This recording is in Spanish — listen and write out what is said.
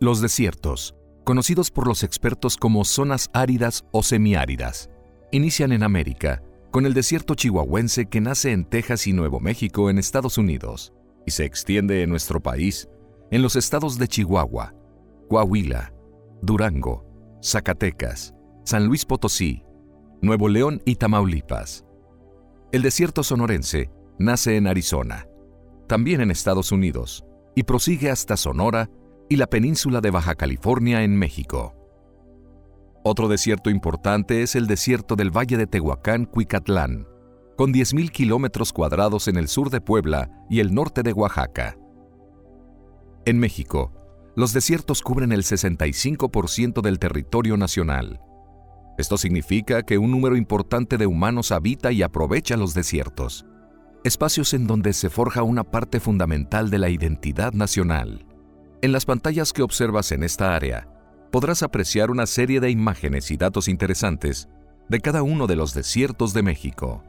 Los desiertos, conocidos por los expertos como zonas áridas o semiáridas, inician en América, con el desierto chihuahuense que nace en Texas y Nuevo México en Estados Unidos y se extiende en nuestro país, en los estados de Chihuahua, Coahuila, Durango, Zacatecas, San Luis Potosí, Nuevo León y Tamaulipas. El desierto sonorense nace en Arizona, también en Estados Unidos, y prosigue hasta Sonora y la península de Baja California en México. Otro desierto importante es el desierto del Valle de Tehuacán, Cuicatlán, con 10.000 kilómetros cuadrados en el sur de Puebla y el norte de Oaxaca. En México, los desiertos cubren el 65% del territorio nacional. Esto significa que un número importante de humanos habita y aprovecha los desiertos, espacios en donde se forja una parte fundamental de la identidad nacional. En las pantallas que observas en esta área, podrás apreciar una serie de imágenes y datos interesantes de cada uno de los desiertos de México.